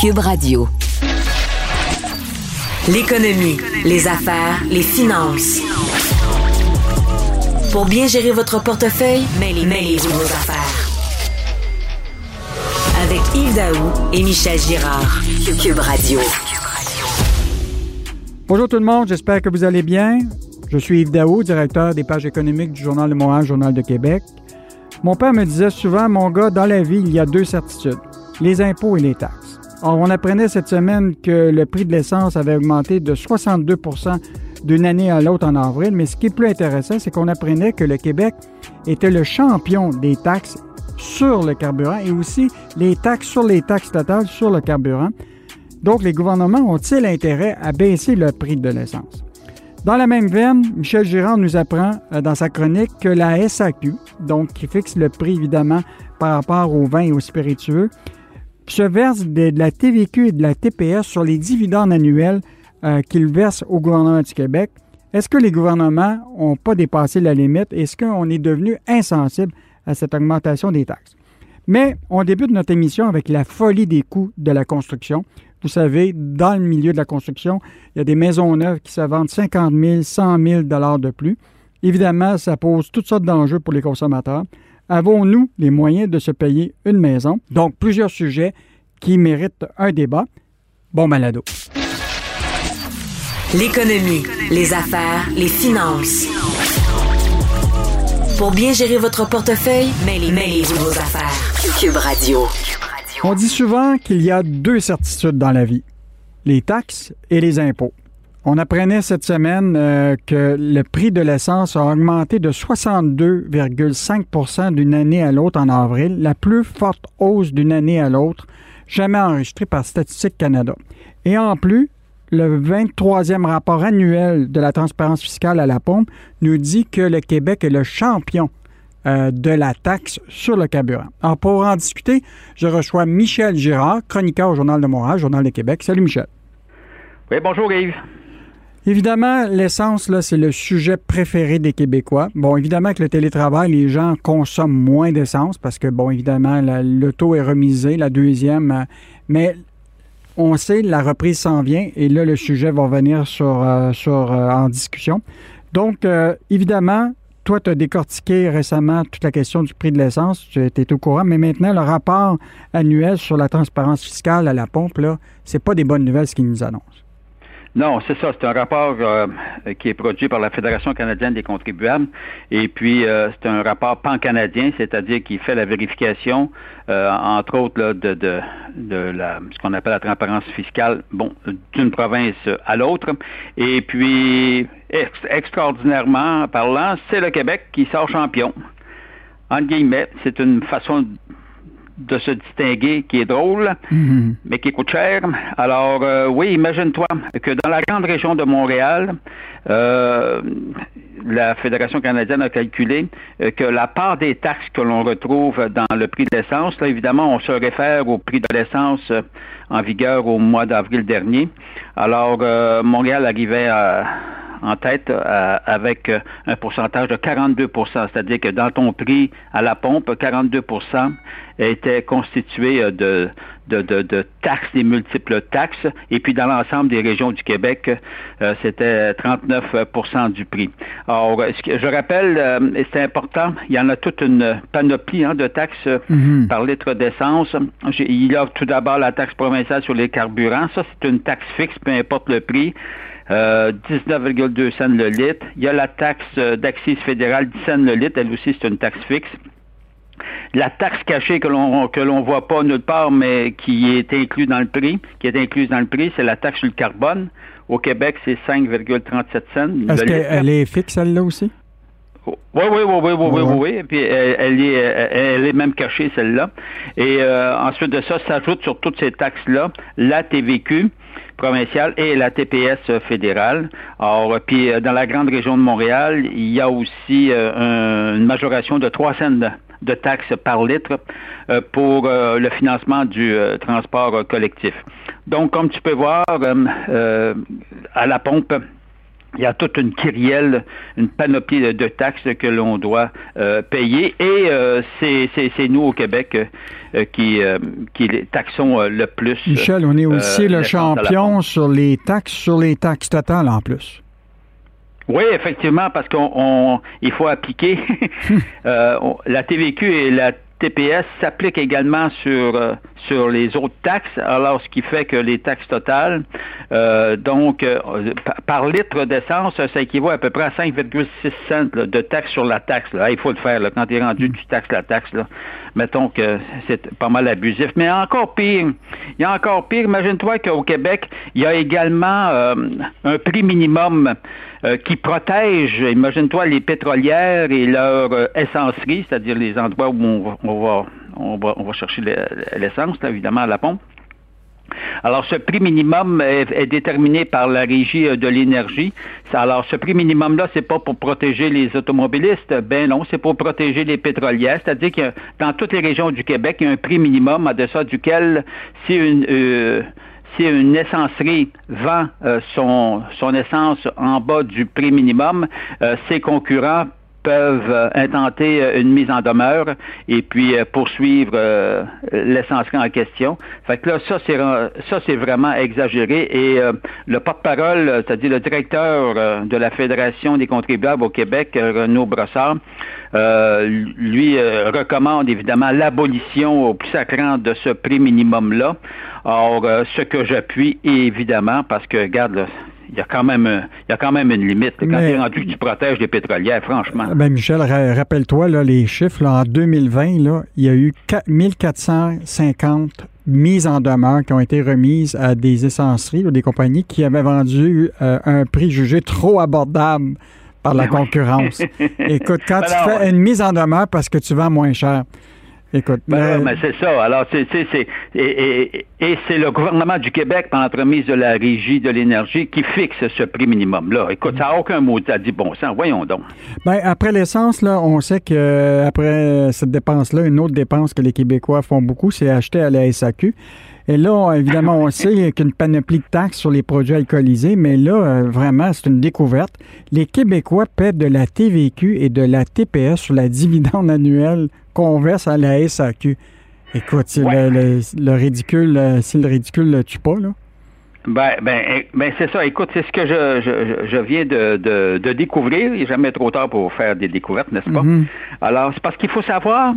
Cube Radio. L'économie, les affaires, les finances. Pour bien gérer votre portefeuille, mêlez-vous vos affaires. Avec Yves Daou et Michel Girard. Cube Radio. Bonjour tout le monde, j'espère que vous allez bien. Je suis Yves Daou, directeur des pages économiques du Journal de Montréal, Journal de Québec. Mon père me disait souvent, mon gars, dans la vie, il y a deux certitudes, les impôts et les taxes. Or, on apprenait cette semaine que le prix de l'essence avait augmenté de 62% d'une année à l'autre en avril, mais ce qui est plus intéressant, c'est qu'on apprenait que le Québec était le champion des taxes sur le carburant et aussi les taxes sur les taxes totales sur le carburant. Donc, les gouvernements ont-ils intérêt à baisser le prix de l'essence? Dans la même veine, Michel Girard nous apprend euh, dans sa chronique que la SAQ, donc qui fixe le prix évidemment par rapport aux vins et aux spiritueux, se verse de, la TVQ et de la TPS sur les dividendes annuels euh, qu'il verse au gouvernement du Québec. Est-ce que les gouvernements n'ont pas dépassé la limite? Est-ce qu'on est devenu insensible à cette augmentation des taxes? Mais on débute notre émission avec la folie des coûts de la construction. Vous savez, dans le milieu de la construction, il y a des maisons neuves qui se vendent 50 000, 100 000 dollars de plus. Évidemment, ça pose toutes sortes d'enjeux pour les consommateurs. Avons-nous les moyens de se payer une maison? Donc, plusieurs sujets qui méritent un débat. Bon malado. L'économie, les affaires, les finances. Pour bien gérer votre portefeuille, mêlez-vous vos affaires. Cube Radio. On dit souvent qu'il y a deux certitudes dans la vie, les taxes et les impôts. On apprenait cette semaine euh, que le prix de l'essence a augmenté de 62,5% d'une année à l'autre en avril, la plus forte hausse d'une année à l'autre jamais enregistrée par Statistique Canada. Et en plus, le 23e rapport annuel de la transparence fiscale à la pompe nous dit que le Québec est le champion euh, de la taxe sur le carburant. Alors, pour en discuter, je reçois Michel Girard, chroniqueur au Journal de Montréal, Journal de Québec. Salut, Michel. Oui, bonjour, Yves. Évidemment, l'essence, là, c'est le sujet préféré des Québécois. Bon, évidemment, avec le télétravail, les gens consomment moins d'essence parce que, bon, évidemment, le taux est remisé, la deuxième. Euh, mais on sait, la reprise s'en vient et là, le sujet va venir sur, euh, sur, en discussion. Donc, évidemment, toi, tu as décortiqué récemment toute la question du prix de l'essence, tu étais au courant, mais maintenant, le rapport annuel sur la transparence fiscale à la pompe, là, c'est pas des bonnes nouvelles ce qu'il nous annonce. Non, c'est ça. C'est un rapport euh, qui est produit par la Fédération canadienne des contribuables. Et puis, euh, c'est un rapport pan-canadien, c'est-à-dire qui fait la vérification, euh, entre autres, de, de, la, ce qu'on appelle la transparence fiscale, bon, d'une province à l'autre. Et puis, extraordinairement parlant, c'est le Québec qui sort champion. En guillemets, c'est une façon de se distinguer qui est drôle, mhm. mais qui coûte cher. Alors euh, oui, imagine-toi que dans la grande région de Montréal, euh, la Fédération canadienne a calculé euh, que la part des taxes que l'on retrouve dans le prix de l'essence, là évidemment, on se réfère au prix de l'essence en vigueur au mois d'avril dernier. Alors Montréal arrivait à en tête avec un pourcentage de 42% c'est-à-dire que dans ton prix à la pompe, 42 était constitué de, de, de, taxes, des multiples taxes, et puis dans l'ensemble des régions du Québec, c'était 39% du prix. Alors, je rappelle, et c'est important, il y en a toute une panoplie hein, de taxes mm-hmm. par litre d'essence. Il y a tout d'abord la taxe provinciale sur les carburants. Ça, c'est une taxe fixe, peu importe le prix. 19,2 euh, cents le litre. Il y a la taxe euh, d'accise fédérale 10 cents le litre. Elle aussi, c'est une taxe fixe. La taxe cachée que l'on que l'on voit pas nulle part, mais qui est inclue dans le prix, qui est incluse dans le prix, c'est la taxe sur le carbone. Au Québec, c'est 5,37 cents. Est-ce qu'elle est fixe, celle-là aussi? Oui, oui, oui, oui, oui, oui, oui, Et puis elle, est, elle est même cachée, celle-là. Et euh, ensuite de ça, s'ajoute sur toutes ces taxes-là la TVQ provinciale et la TPS fédérale. Alors, puis euh, dans la grande région de Montréal, il y a aussi euh, une majoration de 3 cents de taxes par litre pour le financement du transport collectif. Donc, comme tu peux voir, à la pompe, il y a toute une kyrielle, une panoplie de, taxes que l'on doit euh, payer et euh, c'est nous au Québec euh, qui, qui les taxons le plus. Michel, on est aussi le champion sur les taxes, sur les taxes totales en plus. Oui, effectivement, parce qu'on il faut appliquer. La TVQ et la TPS s'applique également sur euh, sur les autres taxes, alors ce qui fait que les taxes totales, euh, donc euh, par litre d'essence, ça équivaut à peu près à 5,6 cents de taxes sur la taxe. Là. il faut le faire quand tu es rendu, tu taxes la taxe. Là. Mettons que c'est pas mal abusif. Mais encore pire, il y a encore pire. Imagine-toi qu'au Québec, il y a également un prix minimum euh, qui protège, imagine-toi, les pétrolières et leur euh, essencerie, c'est-à-dire les endroits où on, va, on va, on va chercher l'essence, évidemment, à la pompe. Alors, ce prix minimum est, déterminé par la régie euh, de l'énergie. Alors, ce prix minimum-là, c'est pas pour protéger les automobilistes. Ben non, c'est pour protéger les pétrolières. C'est-à-dire que dans toutes les régions du Québec, il y a un prix minimum à deçà duquel, si une, si une essencerie vend euh, son, son essence en bas du prix minimum, euh, ses concurrents peuvent euh, intenter une mise en demeure et puis poursuivre l'essencerie en question. Fait que là, ça c'est ça c'est vraiment exagéré et le porte-parole, c'est-à-dire le directeur de la Fédération des contribuables au Québec, Renaud Brossard, lui recommande évidemment l'abolition au plus sacrant de ce prix minimum là. Or, euh, ce que j'appuie, évidemment, parce que, regarde, il y a quand même il y a quand même une limite. Quand tu es rendu que tu protèges les pétrolières, franchement. Ben Michel, rappelle-toi les chiffres. en 2020, là, il y a eu 1450 mises en demeure qui ont été remises à des essenceries ou des compagnies qui avaient vendu euh, un prix jugé trop abordable par la ben concurrence. Écoute, quand ben tu fais une mise en demeure parce que tu vends moins cher, Écoute, ben mais c'est ça. Alors, c'est, c'est, et, et, c'est le gouvernement du Québec, par l'entremise de la Régie de l'énergie, qui fixe ce prix minimum-là. Écoute, ça n'a aucun mot à dit bon sang. Voyons donc. Ben, après l'essence, là, on sait que après cette dépense-là, une autre dépense que les Québécois font beaucoup, c'est acheter à la SAQ. Et là, évidemment, on sait qu'il y a qu'une panoplie de taxes sur les produits alcoolisés, mais là, euh, vraiment, c'est une découverte. Les Québécois paient de la TVQ et de la TPS sur la dividende annuelle qu'on verse à la SAQ. Écoute, le, ridicule, euh, si le ridicule ne tue pas, là. Ben, ben, eh, ben c'est ça. Écoute, c'est ce que je, je, viens de, de, découvrir. Il n'est jamais trop tard pour faire des découvertes, n'est-ce pas? Mm-hmm. Alors, c'est parce qu'il faut savoir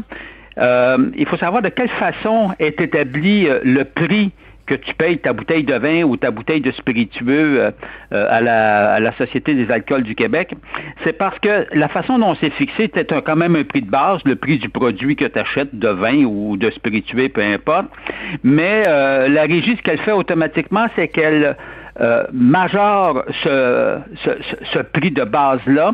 il faut savoir de quelle façon est établi euh, le prix que tu payes ta bouteille de vin ou ta bouteille de spiritueux euh, à, la, Société des alcools du Québec, c'est parce que la façon dont c'est fixé, c'est quand même un prix de base, le prix du produit que tu achètes de vin ou de spiritueux, peu importe. Mais la régie, ce qu'elle fait automatiquement, c'est qu'elle euh, majore ce, ce, prix de base-là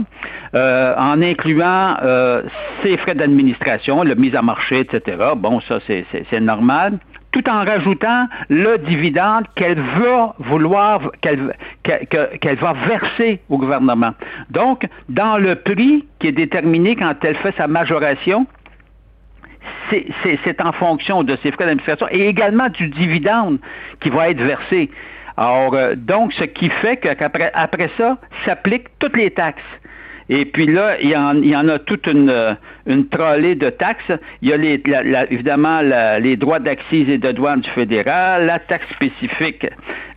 euh, en incluant euh, ses frais d'administration, le mise à marché, etc. Bon, ça, c'est normal tout en rajoutant le dividende qu'elle va vouloir, qu'elle va verser au gouvernement. Donc, dans le prix qui est déterminé quand elle fait sa majoration, c'est en fonction de ses frais d'administration et également du dividende qui va être versé. Alors, donc, ce qui fait qu'après après ça, s'appliquent toutes les taxes. Et puis là, il y en, il y en a toute une, une trollée de taxes. Il y a les, évidemment les droits d'accise et de douane du fédéral, la taxe spécifique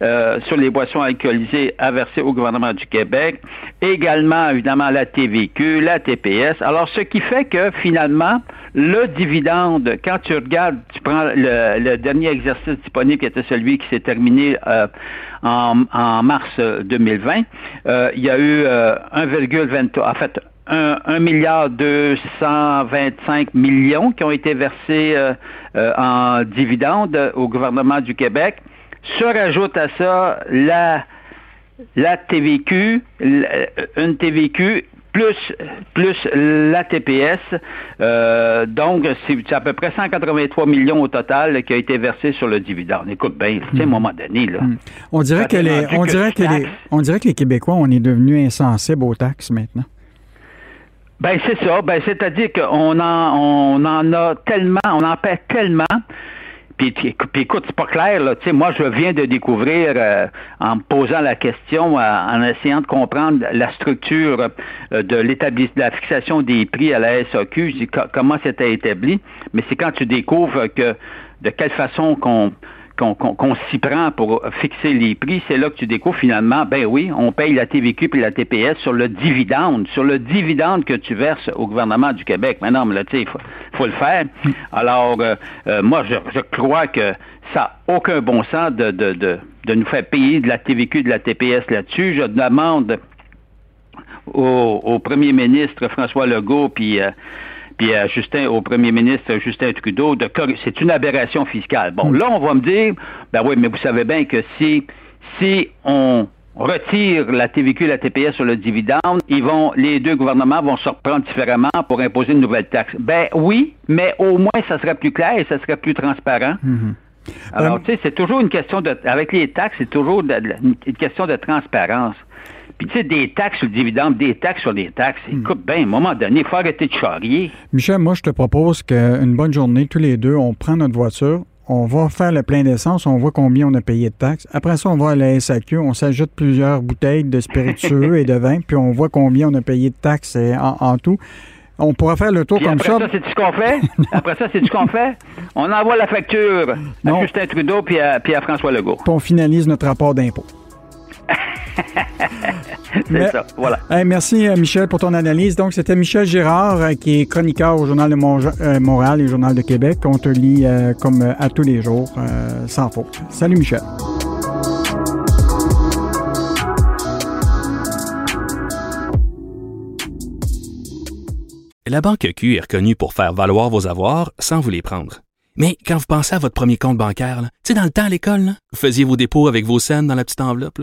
euh, sur les boissons alcoolisées à verser au gouvernement du Québec, également évidemment la TVQ, la TPS. Alors, ce qui fait que finalement, le dividende, quand tu regardes, tu prends le, dernier exercice disponible qui était celui qui s'est terminé euh, en, mars 2020, euh, il y a eu 1,23, en fait, 1, milliard 225 millions qui ont été versés euh, euh, en dividendes au gouvernement du Québec. Se rajoute à ça la, la TVQ, une TVQ plus, plus la TPS. Euh, donc, c'est à peu près 183 millions au total qui a été versé sur le dividende. Écoute bien, à un hmm. moment donné, là. Hmm. On dirait que les, on dirait que les, on dirait que les Québécois, on est devenus insensibles aux taxes maintenant. Ben c'est ça. Ben c'est-à-dire qu'on en, on en a tellement, on en paie tellement. Puis, écoute, c'est pas clair, là. Tu sais, moi, je viens de découvrir, euh, en me posant la question, euh, en essayant de comprendre la structure euh, de l'établissement, de la fixation des prix à la SAQ, comment c'était établi. Mais c'est quand tu découvres que de quelle façon qu'on qu'on s'y prend pour fixer les prix, c'est là que tu découvres finalement, ben oui, on paye la TVQ et la TPS sur le dividende, sur le dividende que tu verses au gouvernement du Québec. Mais il faut, le faire. Alors, euh, euh, moi, je, crois que ça n'a aucun bon sens de, de, de, nous faire payer de la TVQ de la TPS là-dessus. Je demande au, premier ministre François Legault, puis... Euh, puis à Justin, au premier ministre Justin Trudeau, de c'est une aberration fiscale. Bon, hmm. là, on va me dire, ben oui, mais vous savez bien que si, si on retire la TVQ et la TPS sur le dividende, ils vont, les deux gouvernements vont se reprendre différemment pour imposer une nouvelle taxe. Ben oui, mais au moins ça serait plus clair et ça serait plus transparent. Hmm. Alors, euh, tu sais, c'est toujours une question de, avec les taxes, c'est toujours une question de transparence. Puis tu sais, des taxes sur le dividende, des taxes sur les taxes. Hmm. Écoute, bien, à un moment donné, il faut arrêter de charrier. Michel, moi, je te propose qu'une bonne journée, tous les deux, on prend notre voiture, on va faire le plein d'essence, on voit combien on a payé de taxes. Après ça, on va à la SAQ, on s'ajoute plusieurs bouteilles de spiritueux et de vin, puis on voit combien on a payé de taxes en, tout. On pourra faire le tour comme après ça. ça c'est ce qu'on fait? après ça, c'est ce qu'on fait? On envoie la facture à Justin Trudeau puis à, puis à François Legault. Puis on finalise notre rapport d'impôt. C'est ça, voilà. merci, euh, Michel, pour ton analyse. Donc, c'était Michel Girard, euh, qui est chroniqueur au Journal de euh, Montréal et Journal de Québec. On te lit comme à tous les jours, sans faute. Salut, Michel. La Banque Q est reconnue pour faire valoir vos avoirs sans vous les prendre. Mais quand vous pensez à votre premier compte bancaire, tu sais, dans le temps à l'école, vous faisiez vos dépôts avec vos scènes dans la petite enveloppe.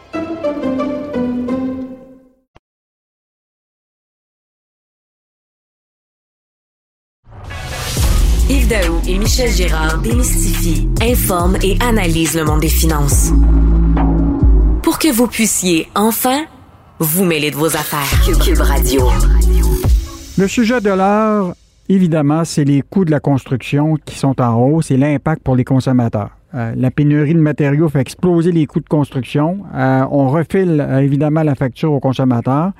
Yves Daou et Michel Gérard démystifient, informent et analysent le monde des finances. Pour que vous puissiez enfin vous mêler de vos affaires. Cube Radio. Le sujet de l'heure, évidemment, c'est les coûts de la construction qui sont en hausse et l'impact pour les consommateurs. Euh, la pénurie de matériaux fait exploser les coûts de construction. Euh, on refile euh, évidemment la facture aux consommateurs.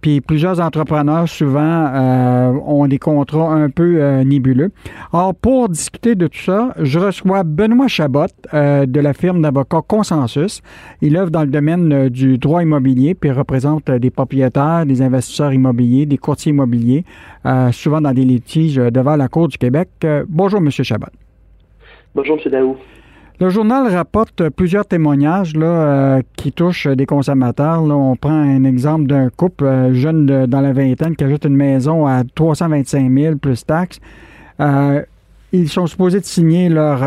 Puis plusieurs entrepreneurs, souvent, euh, ont des contrats un peu euh, nébuleux. Alors, pour discuter de tout ça, je reçois Benoît Chabot euh, de la firme d'avocats Consensus. Il œuvre dans le domaine du droit immobilier, puis représente des propriétaires, des investisseurs immobiliers, des courtiers immobiliers, souvent dans des litiges devant la Cour du Québec. bonjour, Monsieur Chabot. Bonjour, M. Daou. Le journal rapporte plusieurs témoignages là, euh, qui touchent des consommateurs. Là, on prend un exemple d'un couple euh, jeune dans la vingtaine qui ajoute une maison à 325 000 plus taxes. Euh, ils sont supposés de signer leur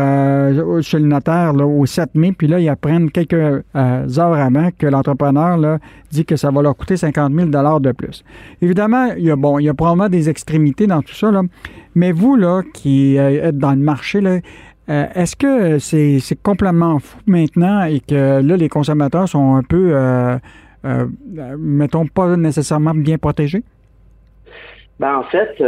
chez le notaire au 7 mai, puis là, ils apprennent quelques heures avant que l'entrepreneur dit que ça va leur coûter 50 000 de plus. Évidemment, il y a, bon, il y a probablement des extrémités dans tout ça, mais vous, là, qui êtes dans le marché, euh, est-ce que c'est complètement fou maintenant et que là, les consommateurs sont un peu, euh, euh, mettons, pas nécessairement bien protégés? Ben, en fait,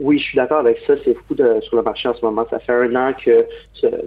oui, je suis d'accord avec ça. C'est fou de, sur le marché en ce moment. Ça fait un an que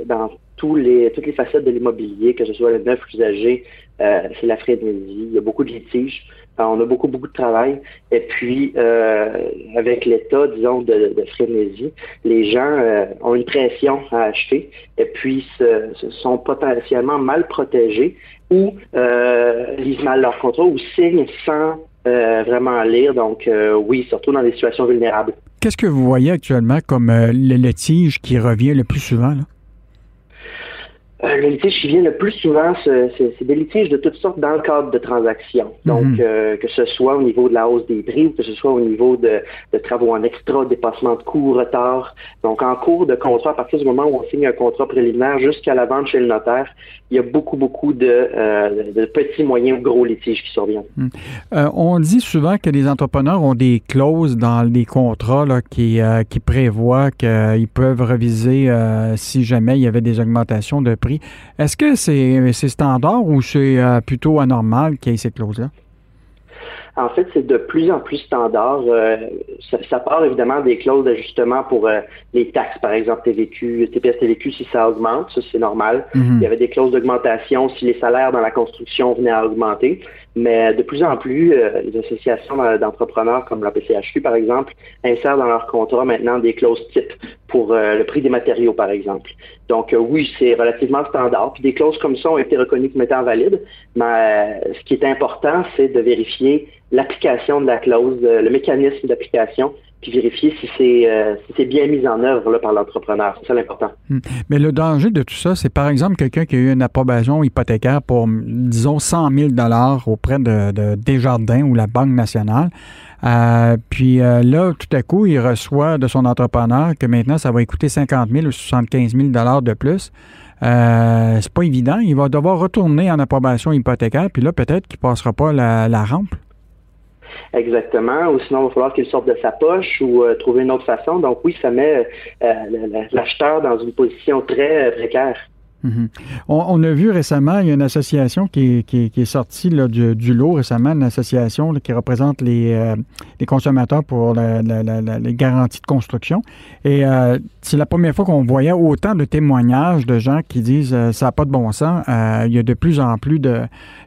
dans tous les, toutes les facettes de l'immobilier, que ce soit le neuf usagé, c'est la frénésie. Il y a beaucoup de litiges on a beaucoup, beaucoup de travail. Et puis, euh, avec l'état, disons, de, frénésie, les gens euh, ont une pression à acheter et puis se, sont potentiellement mal protégés ou euh, lisent mal leur contrat ou signent sans vraiment lire. Donc, oui, surtout dans des situations vulnérables. Qu'est-ce que vous voyez actuellement comme le litige qui revient le plus souvent? Là? Euh, le litige qui vient le plus souvent, c'est des litiges de toutes sortes dans le cadre de transactions. Donc, mhm. euh, que ce soit au niveau de la hausse des prix ou que ce soit au niveau de, travaux en extra, dépassement de coûts, retard. Donc, en cours de contrat, à partir du moment où on signe un contrat préliminaire jusqu'à la vente chez le notaire, il y a beaucoup, beaucoup de, euh, petits, moyens ou gros litiges qui surviennent. Mhm. on dit souvent que les entrepreneurs ont des clauses dans les contrats là, qui, qui prévoient qu'ils peuvent reviser si jamais il y avait des augmentations de prix est-ce que c'est standard ou c'est euh, plutôt anormal qu'il y ait ces clauses-là? En fait, c'est de plus en plus standard. Euh, ça, part évidemment des clauses d'ajustement pour euh, les taxes, par exemple TVQ, TPS TVQ si ça augmente, ça c'est normal. Mhm. Il y avait des clauses d'augmentation si les salaires dans la construction venaient à augmenter. Mais de plus en plus, euh, les associations d'entrepreneurs comme la PCHQ, par exemple, insèrent dans leur contrat maintenant des clauses types pour le prix des matériaux, par exemple. Donc oui, c'est relativement standard. Puis des clauses comme ça ont été reconnues comme étant valides. Mais ce qui est important, c'est de vérifier l'application de la clause, euh, le mécanisme d'application, puis vérifier si c'est euh, si bien mis en œuvre là, par l'entrepreneur. C'est ça l'important. Hmm. Mais le danger de tout ça, c'est par exemple quelqu'un qui a eu une approbation hypothécaire pour, disons, 100 000 auprès de, Desjardins ou la Banque nationale. Euh, puis là, tout à coup, il reçoit de son entrepreneur que maintenant, ça va coûter 50 000 ou 75 000 de plus. c'est pas évident. Il va devoir retourner en approbation hypothécaire, puis là, peut-être qu'il passera pas la rampe. Exactement. Ou sinon, il va falloir qu'il sorte de sa poche ou euh, trouver une autre façon. Donc oui, ça met euh, l'acheteur dans une position très euh, Mhm. on, a vu récemment, il y a une association qui, est sortie du, lot récemment, une association qui représente les, euh, consommateurs pour les garanties de construction. Et euh, c'est la première fois qu'on voyait autant de témoignages de gens qui disent euh, ça n'a pas de bon sens. il y a de plus en plus de,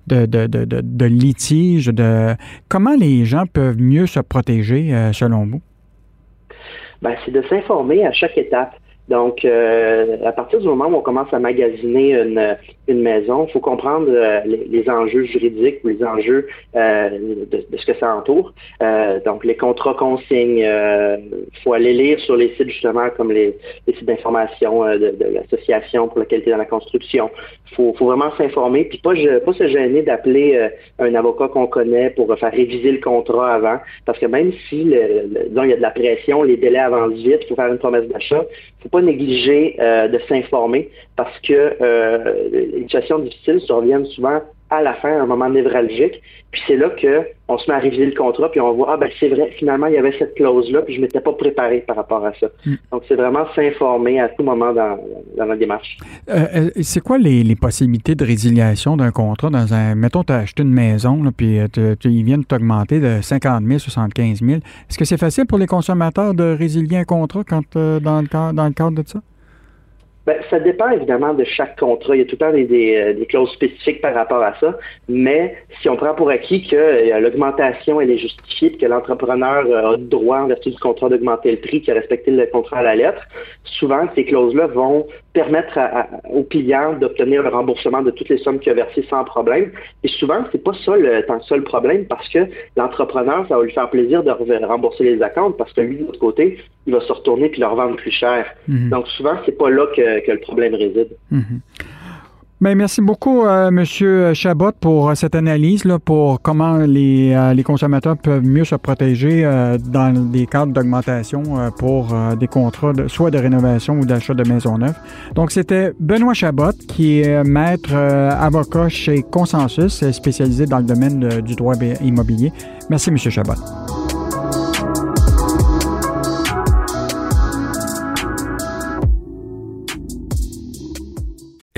de, litiges. De... Comment les gens peuvent mieux se protéger selon vous? Ben, c'est de s'informer à chaque étape. Donc, euh, à partir du moment où on commence à magasiner une, maison, il faut comprendre euh, les, enjeux juridiques ou les enjeux euh, de, ce que ça entoure. donc, les contrats qu'on signe, il faut aller lire sur les sites justement comme les, sites d'information de, l'association pour la qualité dans la construction. Il faut, vraiment s'informer, puis pas, se gêner d'appeler un avocat qu'on connaît pour faire réviser le contrat avant, parce que même si, il y a de la pression, les délais avancent vite, il faut faire une promesse d'achat, il faut pas négliger euh, de s'informer parce que euh, les situations difficiles surviennent souvent à la fin, à un moment névralgique. Puis c'est là qu'on se met à réviser le contrat, puis on voit, ah ben c'est vrai, finalement, il y avait cette clause-là, puis je ne m'étais pas préparé par rapport à ça. Mm. Donc c'est vraiment s'informer à tout moment dans, dans la démarche. Euh, c'est quoi les, possibilités de résiliation d'un contrat dans un. Mettons, tu as acheté une maison, puis ils viennent t'augmenter de 50 000, 75 000. Est-ce que c'est facile pour les consommateurs de résilier un contrat quand, dans, le dans le cadre de ça? Ben, ça dépend évidemment de chaque contrat. Il y a tout le temps des, euh, clauses spécifiques par rapport à ça. Mais si on prend pour acquis que euh, l'augmentation elle est justifiée, que l'entrepreneur euh, a le droit en vertu du contrat d'augmenter le prix, qu'il a respecté le contrat à la lettre, souvent ces clauses-là vont permettre aux clients d'obtenir le remboursement de toutes les sommes qu'il a versées sans problème. Et souvent, c'est pas ça le tant le problème parce que l'entrepreneur, ça va lui faire plaisir de rembourser les accounts parce que lui, de l'autre côté, il va se retourner et leur vendre plus cher. Mhm. Donc souvent, c'est pas là que que, le problème réside. Mhm. Bien, merci beaucoup, euh, Monsieur Chabot, pour euh, cette analyse, pour comment les, euh, les, consommateurs peuvent mieux se protéger dans des cadres d'augmentation pour des contrats, soit de rénovation ou d'achat de maisons neuves. Donc, c'était Benoît Chabot, qui est maître avocat chez Consensus, spécialisé dans le domaine du droit immobilier. Merci, Monsieur Chabot.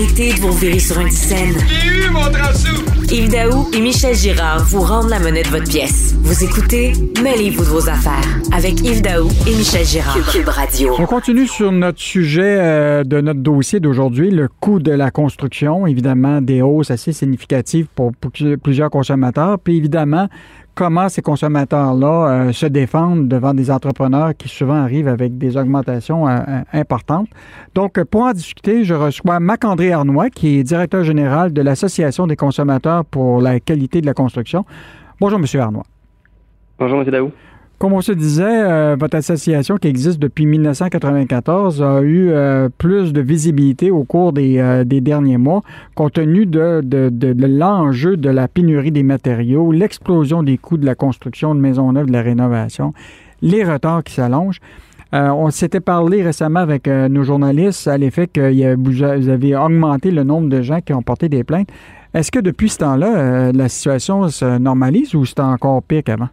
Arrêtez de vous virer sur une scène. J'ai eu mon Yves Daou et Michel Girard vous rendent la monnaie de votre pièce. Vous écoutez Mêlez-vous de vos affaires avec Yves Daou et Michel Girard. Cube Radio. On continue sur notre sujet euh, de notre dossier d'aujourd'hui, le coût de la construction. Évidemment, des hausses assez significatives pour plusieurs consommateurs. Puis évidemment, comment ces consommateurs-là euh, se défendent devant des entrepreneurs qui souvent arrivent avec des augmentations euh, euh, importantes. Donc, pour en discuter, je reçois Marc-André Arnois, qui est directeur général de l'Association des consommateurs pour la qualité de la construction. Bonjour, M. Arnois. Bonjour, M. Daou. Comme on se disait, euh, votre association qui existe depuis 1994 a eu euh, plus de visibilité au cours des, euh, derniers mois, compte tenu de, l'enjeu de la pénurie des matériaux, l'explosion des coûts de la construction de maisons neuves, de la rénovation, les retards qui s'allongent. on s'était parlé récemment avec nos journalistes à l'effet que vous avez augmenté le nombre de gens qui ont porté des plaintes. Est-ce que depuis ce temps-là, la situation se normalise ou c'est encore pire qu'avant?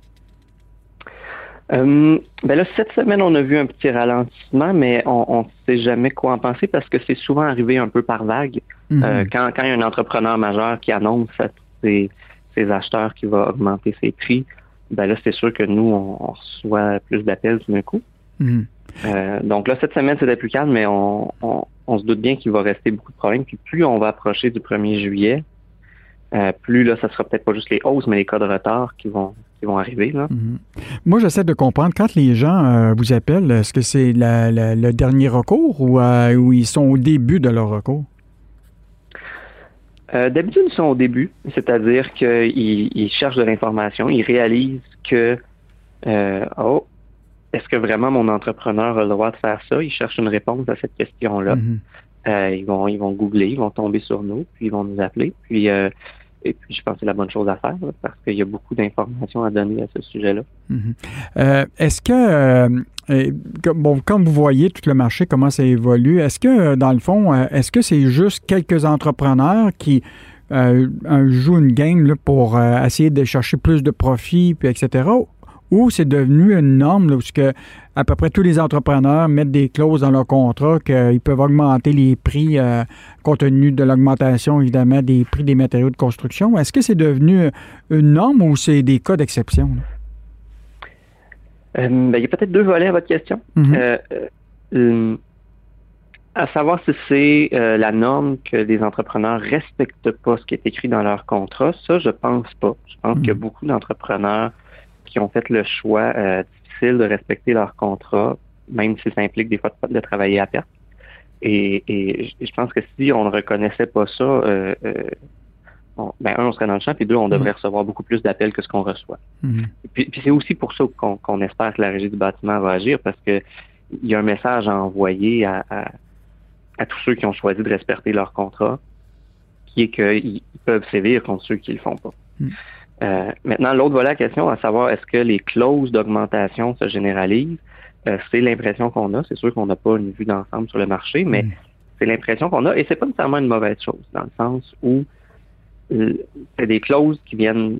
Euh, ben là, cette semaine, on a vu un petit ralentissement, mais on ne sait jamais quoi en penser parce que c'est souvent arrivé un peu par vague. Mhm. Euh, quand, quand il y a un entrepreneur majeur qui annonce à ses, acheteurs qu'il va augmenter ses prix, ben là, c'est sûr que nous, on, reçoit plus d'appels d'un coup. Mhm. Euh, donc là, cette semaine, c'était plus calme, mais on, on se doute bien qu'il va rester beaucoup de problèmes. Puis plus on va approcher du 1er juillet, euh, plus là, ça sera peut-être pas juste les hausses, mais les cas de retard qui vont qui vont arriver. Là. Mhm. Moi, j'essaie de comprendre, quand les gens euh, vous appellent, est-ce que c'est le dernier recours ou, euh, ils sont au début de leur recours? D'habitude, ils sont au début, c'est-à-dire qu'ils ils cherchent de l'information, ils réalisent que, oh, est-ce que vraiment mon entrepreneur a le droit de faire ça? Ils cherchent une réponse à cette question-là. Mhm. ils, vont, ils vont googler, ils vont tomber sur nous, puis ils vont nous appeler. Puis et puis, je pense que c'est la bonne chose à faire parce qu'il y a beaucoup d'informations à donner à ce sujet-là. Mhm. Euh, est-ce que, euh, bon, comme vous voyez tout le marché, comment ça évolue, est-ce que, dans le fond, euh, est-ce que c'est juste quelques entrepreneurs qui jouent une game pour essayer de chercher plus de profit, puis etc., ou c'est devenu une norme là, que à peu près tous les entrepreneurs mettent des clauses dans leur contrat qu'ils peuvent augmenter les prix euh, compte tenu de l'augmentation, évidemment, des prix des matériaux de construction. Est-ce que c'est devenu une norme ou c'est des cas d'exception? Euh, ben, il y a peut-être deux volets à votre question. Mm-hmm. Euh, à savoir si c'est la norme que les entrepreneurs respectent pas ce qui est écrit dans leur contrat, ça, je pense pas. Je pense a mm-hmm. beaucoup d'entrepreneurs qui ont fait le choix euh, difficile de respecter leur contrat, même si ça implique des fois de, travailler à perte. Et, je pense que si on ne reconnaissait pas ça, euh, euh, ben, un, on serait dans le champ, puis deux, on devrait mm-hmm. recevoir beaucoup plus d'appels que ce qu'on reçoit. Mm-hmm. Puis, c'est aussi pour ça qu'on espère que la régie du bâtiment va agir, parce que il y a un message à envoyer à, tous ceux qui ont choisi de respecter leur contrat, qui est qu'ils peuvent sévir contre ceux qui ne le font pas. Mm. Euh, maintenant, l'autre voilà la question, à savoir est-ce que les clauses d'augmentation se généralisent? Euh, c'est l'impression qu'on a. C'est sûr qu'on n'a pas une vue d'ensemble sur le marché, mais mm. c'est l'impression qu'on a. Et c'est pas nécessairement une mauvaise chose, dans le sens où euh, c'est des clauses qui viennent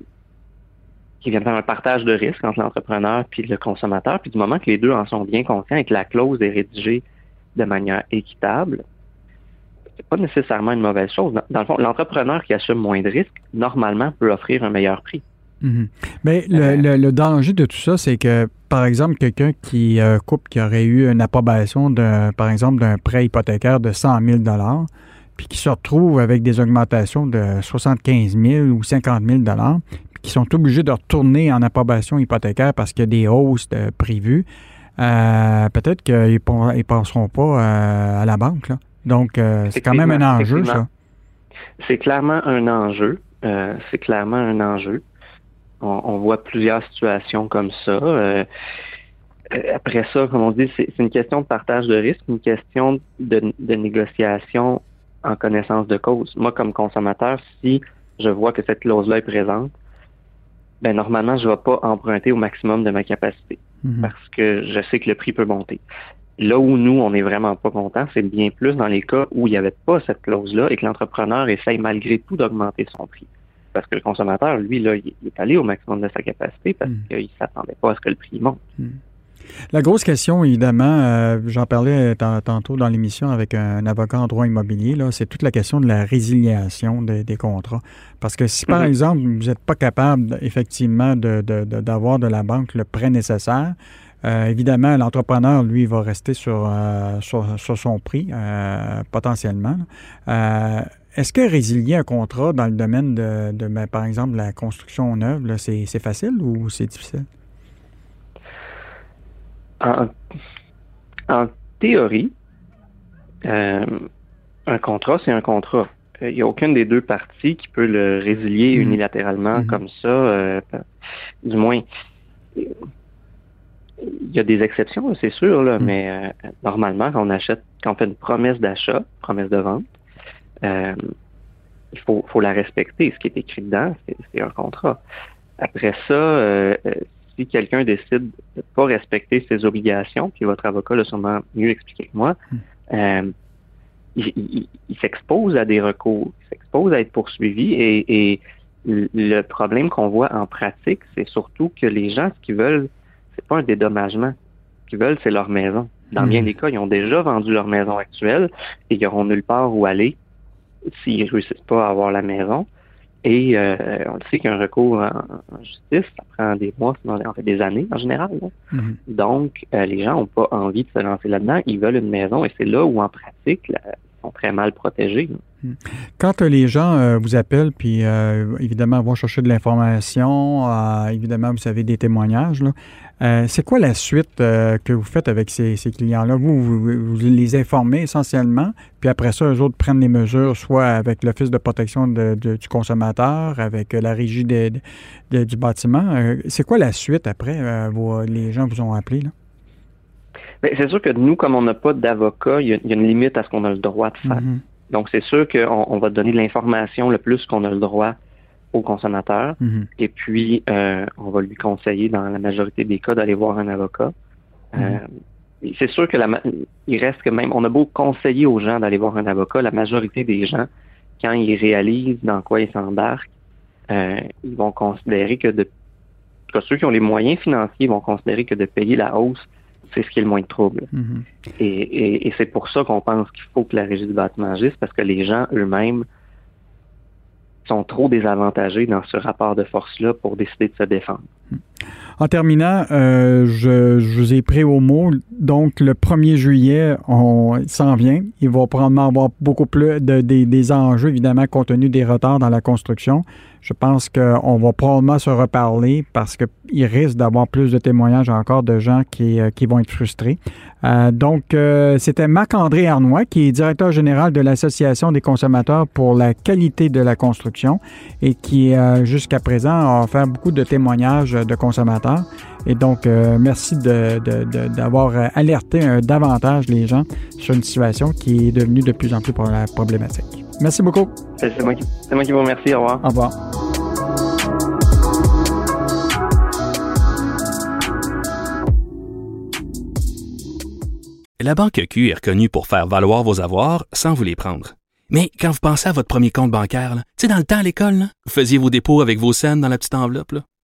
qui viennent faire un partage de risque entre l'entrepreneur puis le consommateur. Puis du moment que les deux en sont bien conscients et que la clause est rédigée de manière équitable, pas nécessairement une mauvaise chose. Dans le fond, l'entrepreneur qui assume moins de risques, normalement, peut offrir un meilleur prix. Mhm. Mais euh, le, danger de tout ça, c'est que, par exemple, quelqu'un qui euh, coupe, qui aurait eu une approbation, de, par exemple, d'un prêt hypothécaire de 100 000 puis qui se retrouve avec des augmentations de 75 000 ou 50 000 puis qui sont obligés de retourner en approbation hypothécaire parce qu'il y a des hausses prévues, euh, peut-être qu'ils ne penseront pas à la banque. Là. Donc, euh, c'est quand même un enjeu, ça. C'est clairement un enjeu. Euh, c'est clairement un enjeu. On, voit plusieurs situations comme ça. Euh, après ça, comme on dit, c'est une question de partage de risque, une question de, négociation en connaissance de cause. Moi, comme consommateur, si je vois que cette clause-là est présente, ben normalement, je ne vais pas emprunter au maximum de ma capacité mhm. parce que je sais que le prix peut monter. Là où nous, on n'est vraiment pas content, c'est bien plus dans les cas où il n'y avait pas cette clause-là et que l'entrepreneur essaye malgré tout d'augmenter son prix. Parce que le consommateur, lui, là, il est allé au maximum de sa capacité parce hmm. qu'il ne s'attendait pas à ce que le prix monte. Hmm. La grosse question, évidemment, euh, j'en parlais tantôt dans l'émission avec un, avocat en droit immobilier, c'est toute la question de la résiliation des, contrats. Parce que si, par mhm. exemple, vous n'êtes pas capable, effectivement, d'avoir de, de, la banque le prêt nécessaire, euh, évidemment, l'entrepreneur, lui, va rester sur, euh, sur, son prix, euh, potentiellement. Est-ce que résilier un contrat dans le domaine de, ben, par exemple, la construction neuve, c'est, facile ou c'est difficile? En, théorie, un contrat, c'est un contrat. Il n'y a aucune des deux parties qui peut le résilier mmh. unilatéralement mmh. comme ça. du moins, il y a des exceptions, c'est sûr, là, mm. mais euh, normalement, quand on achète, quand on fait une promesse d'achat, promesse de vente, euh, il faut, faut, la respecter. Ce qui est écrit dedans, c'est un contrat. Après ça, euh, si quelqu'un décide de ne pas respecter ses obligations, puis votre avocat l'a sûrement mieux expliqué que moi, mm. il, s'expose à des recours, il s'expose à être poursuivi et, et le problème qu'on voit en pratique, c'est surtout que les gens, ce qu'ils veulent, c'est pas un dédommagement. Ce qu'ils veulent, c'est leur maison. Dans bien hmm. des cas, ils ont déjà vendu leur maison actuelle et ils n'auront nulle part où aller s'ils ne réussissent pas à avoir la maison. Et euh, on le sait qu'un recours en, justice, ça prend des mois, en fait des années en général. Hmm. Donc, euh, les gens n'ont pas envie de se lancer là-dedans. Ils veulent une maison et c'est là où, en pratique, ils très mal protégés. Hmm. Quand les gens euh, vous appellent, puis évidemment vont chercher de l'information, évidemment vous avez des témoignages, là, euh, c'est quoi la suite euh, que vous faites avec ces, clients-là? Vous, vous, les informez essentiellement, puis après ça, eux autres prennent les mesures, soit avec l'Office de protection du consommateur, avec la régie du bâtiment. Euh, c'est quoi la suite après? les gens vous ont appelé? Ben, c'est sûr que nous, comme on n'a pas d'avocat, il y, a une limite à ce qu'on a le droit de faire. Mm-hmm. Donc, c'est sûr qu'on on va donner de l'information le plus qu'on a le droit au consommateur. Mhm. Et puis, euh, on va lui conseiller, dans la majorité des cas, d'aller voir un avocat. Mhm. Euh, c'est sûr que la, il reste que même, on a beau conseiller aux gens d'aller voir un avocat, la majorité des gens, quand ils réalisent dans quoi ils s'embarquent, euh, ils vont considérer que de, que ceux qui ont les moyens financiers vont considérer que de payer la hausse, c'est ce qui est le moins de trouble. Mhm. Et, et, et c'est pour ça qu'on pense qu'il faut que la régie du bâtiment agisse, parce que les gens eux-mêmes sont trop désavantagés dans ce rapport de force-là pour décider de se défendre. En terminant, euh, je, vous ai pris au mot. Donc, le 1er juillet, on s'en vient. Il va probablement avoir beaucoup plus de, des enjeux, évidemment, compte tenu des retards dans la construction. Je pense qu'on va probablement se reparler parce qu'il risque d'avoir plus de témoignages encore de gens qui, euh, qui vont être frustrés. Euh, donc, c'était Marc-André Arnois, qui est directeur général de l'Association des consommateurs pour la qualité de la construction et qui, jusqu'à présent, a fait beaucoup de témoignages euh, de consommateurs. Et donc, euh, merci d'avoir de, de, euh, alerté davantage les gens sur une situation qui est devenue de plus en plus problématique. Merci beaucoup. C'est moi, qui vous remercie. Au revoir. Au revoir. La Banque Q est reconnue pour faire valoir vos avoirs sans vous les prendre. Mais quand vous pensez à votre premier compte bancaire, tu sais, dans le temps à l'école, vous faisiez vos dépôts avec vos scènes dans la petite enveloppe. Là.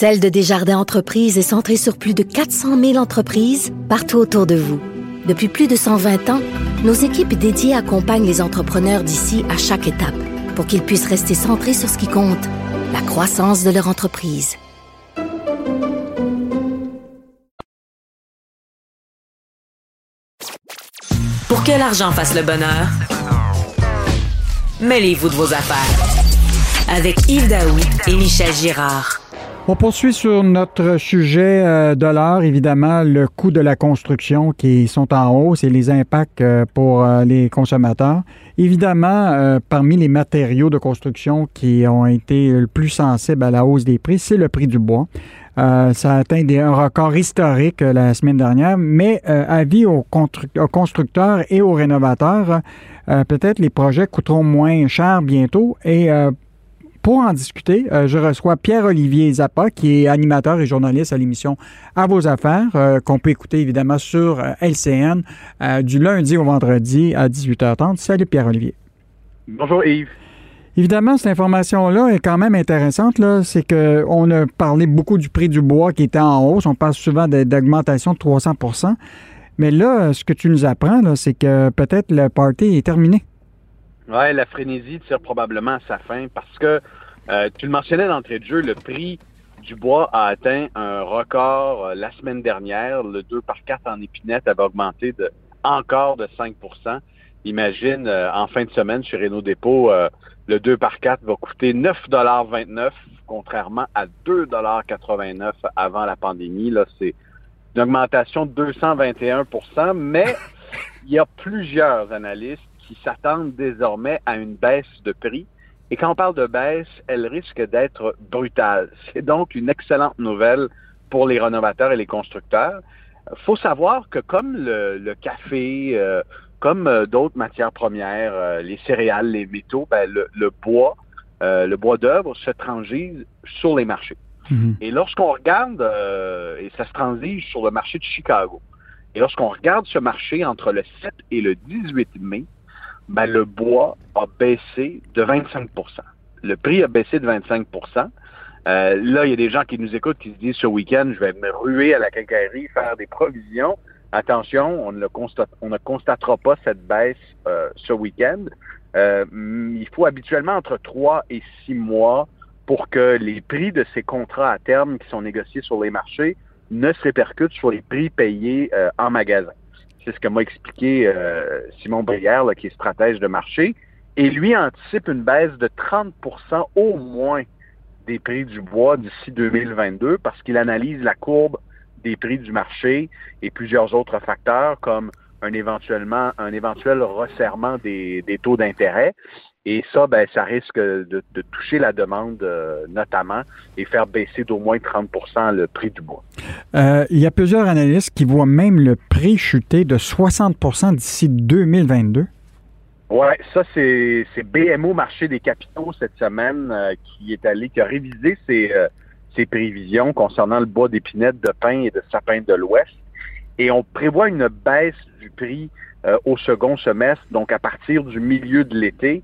celle de Desjardins Entreprises est centrée sur plus de 400 000 entreprises partout autour de vous. Depuis plus de 120 ans, nos équipes dédiées accompagnent les entrepreneurs d'ici à chaque étape pour qu'ils puissent rester centrés sur ce qui compte, la croissance de leur entreprise. Pour que l'argent fasse le bonheur, mêlez-vous de vos affaires. Avec Yves Daoui et Michel Girard. On poursuit sur notre sujet euh, de l'heure, évidemment, le coût de la construction qui sont en hausse et les impacts euh, pour euh, les consommateurs. Évidemment, parmi les matériaux de construction qui ont été le plus sensibles à la hausse des prix, c'est le prix du bois. Ça a atteint un record historique la semaine dernière, mais avis aux, aux, constructeurs et aux rénovateurs, peut-être les projets coûteront moins cher bientôt. Et pour en discuter, je reçois Pierre-Olivier Zappa, qui est animateur et journaliste à l'émission À vos affaires, qu'on peut écouter évidemment sur LCN du lundi au vendredi à 18h30. Salut Pierre-Olivier. Bonjour Yves. Évidemment, cette information-là est quand même intéressante. Là. C'est qu'on a parlé beaucoup du prix du bois qui était en hausse. On parle souvent d'augmentation de 300% Mais là, ce que tu nous apprends, c'est que peut-être le party est terminé. Oui, la frénésie tire probablement à sa fin parce que euh, tu le mentionnais d'entrée de jeu, le prix du bois a atteint un record euh, la semaine dernière. Le 2 par 4 en épinette avait augmenté de encore de 5% Imagine, euh, en fin de semaine, chez Renault Dépôt, le 2 par 4 va coûter 9,29 contrairement à 2,89 avant la pandémie. Là, c'est une augmentation de 221% mais il y a plusieurs analystes qui s'attendent désormais à une baisse de prix. Et quand on parle de baisse, elle risque d'être brutale. C'est donc une excellente nouvelle pour les rénovateurs et les constructeurs. Il faut savoir que comme le, café, euh, comme euh, d'autres matières premières, euh, les céréales, les métaux, ben, le, bois, euh, le bois d'œuvre se transige sur les marchés. Mhm. Et lorsqu'on regarde, et ça se transige sur le marché de Chicago, et lorsqu'on regarde ce marché entre le 7 et le 18 mai, ben, le bois a baissé de 25% Le prix a baissé de 25% Là, il y a des gens qui nous écoutent qui se disent ce week-end, je vais me ruer à la quincaillerie, faire des provisions. Attention, on ne, constate, on ne constatera pas cette baisse euh, ce week-end. Euh, il faut habituellement entre trois et six mois pour que les prix de ces contrats à terme qui sont négociés sur les marchés ne se répercutent sur les prix payés euh, en magasin. C'est ce que m'a expliqué Simon Brière, qui est stratège de marché. Et lui anticipe une baisse de 30% au moins des prix du bois d'ici 2022 parce qu'il analyse la courbe des prix du marché et plusieurs autres facteurs comme un, éventuellement, un éventuel resserrement des, taux d'intérêt. Et ça, ben, ça risque de, toucher la demande euh, notamment et faire baisser d'au moins 30% le prix du bois. Euh, il y a plusieurs analystes qui voient même le prix chuter de 60% d'ici 2022. Oui, ça, c'est BMO Marché des capitaux cette semaine euh, qui est allé, qui a révisé ses, ses prévisions concernant le bois d'épinette, de pin et de sapin de l'Ouest. Et on prévoit une baisse du prix au second semestre, donc à partir du milieu de l'été.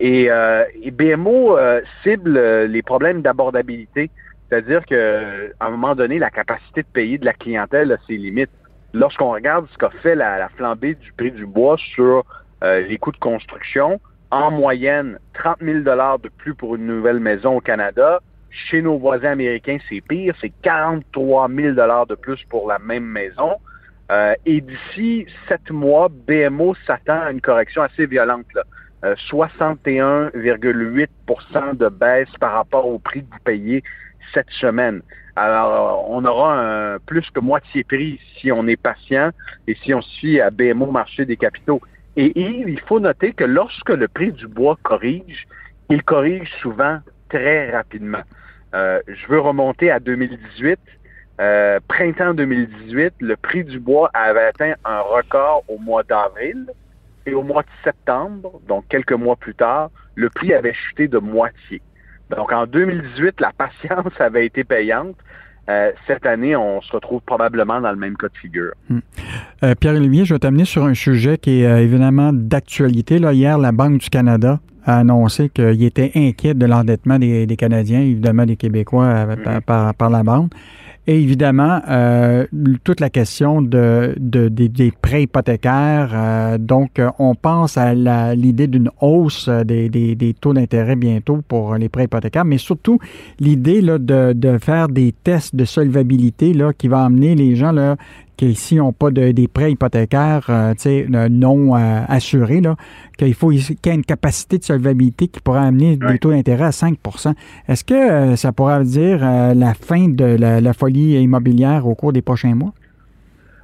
Et, euh, BMO euh, cible les problèmes d'abordabilité, c'est-à-dire que à un moment donné, la capacité de payer de la clientèle a ses limites. Lorsqu'on regarde ce qu'a fait la, la, flambée du prix du bois sur les coûts de construction, en moyenne, 30 000 de plus pour une nouvelle maison au Canada, chez nos voisins américains, c'est pire, c'est 43 000 de plus pour la même maison. Euh, et d'ici sept mois, BMO s'attend à une correction assez violente. 61,8% de baisse par rapport au prix que vous payez cette semaine. Alors, on aura un plus que moitié prix si on est patient et si on suit à BMO marché des capitaux. Et il faut noter que lorsque le prix du bois corrige, il corrige souvent très rapidement. Euh, je veux remonter à 2018. Euh, printemps 2018, le prix du bois avait atteint un record au mois d'avril et au mois de septembre, donc quelques mois plus tard, le prix avait chuté de moitié. Donc en 2018, la patience avait été payante. Euh, cette année, on se retrouve probablement dans le même cas de figure. Hmm. Euh, Pierre-Olivier, je vais t'amener sur un sujet qui est euh, évidemment d'actualité. hier, la Banque du Canada a annoncé qu'il était inquiet de l'endettement des, Canadiens, évidemment des Québécois hmm. par, la banque. Évidemment, euh, toute la question de, des, prêts hypothécaires. Euh, donc, euh, on pense à l'idée d'une hausse des, taux d'intérêt bientôt pour les prêts hypothécaires, mais surtout l'idée de, de, faire des tests de solvabilité là, qui va amener les gens là, qu'ici n'ont pas de, des prêts hypothécaires euh, euh, non euh, assurés, qu'il faut qu'il y ait une capacité de solvabilité qui pourrait amener des taux d'intérêt à 5% Est-ce que ça pourrait dire la fin de la, folie immobilière au cours des prochains mois?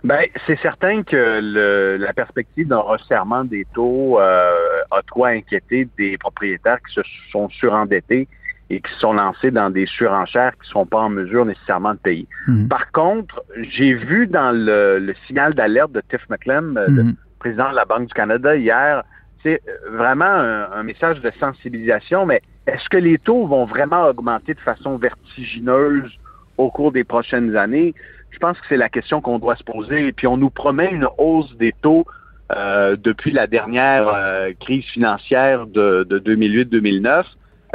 Bien, c'est certain que la perspective d'un resserrement des taux a trop inquiété des propriétaires qui se sont surendettés et qui sont lancés dans des surenchères qui ne sont pas en mesure nécessairement de payer. Mhm. Par contre, j'ai vu dans le, signal d'alerte de Tiff McClem, euh, le mhm. président de la Banque du Canada, hier, c'est vraiment un, message de sensibilisation, mais est-ce que les taux vont vraiment augmenter de façon vertigineuse au cours des prochaines années? Je pense que c'est la question qu'on doit se poser. Et puis on nous promet une hausse des taux euh, depuis la dernière euh, crise financière de, de 2008-2009.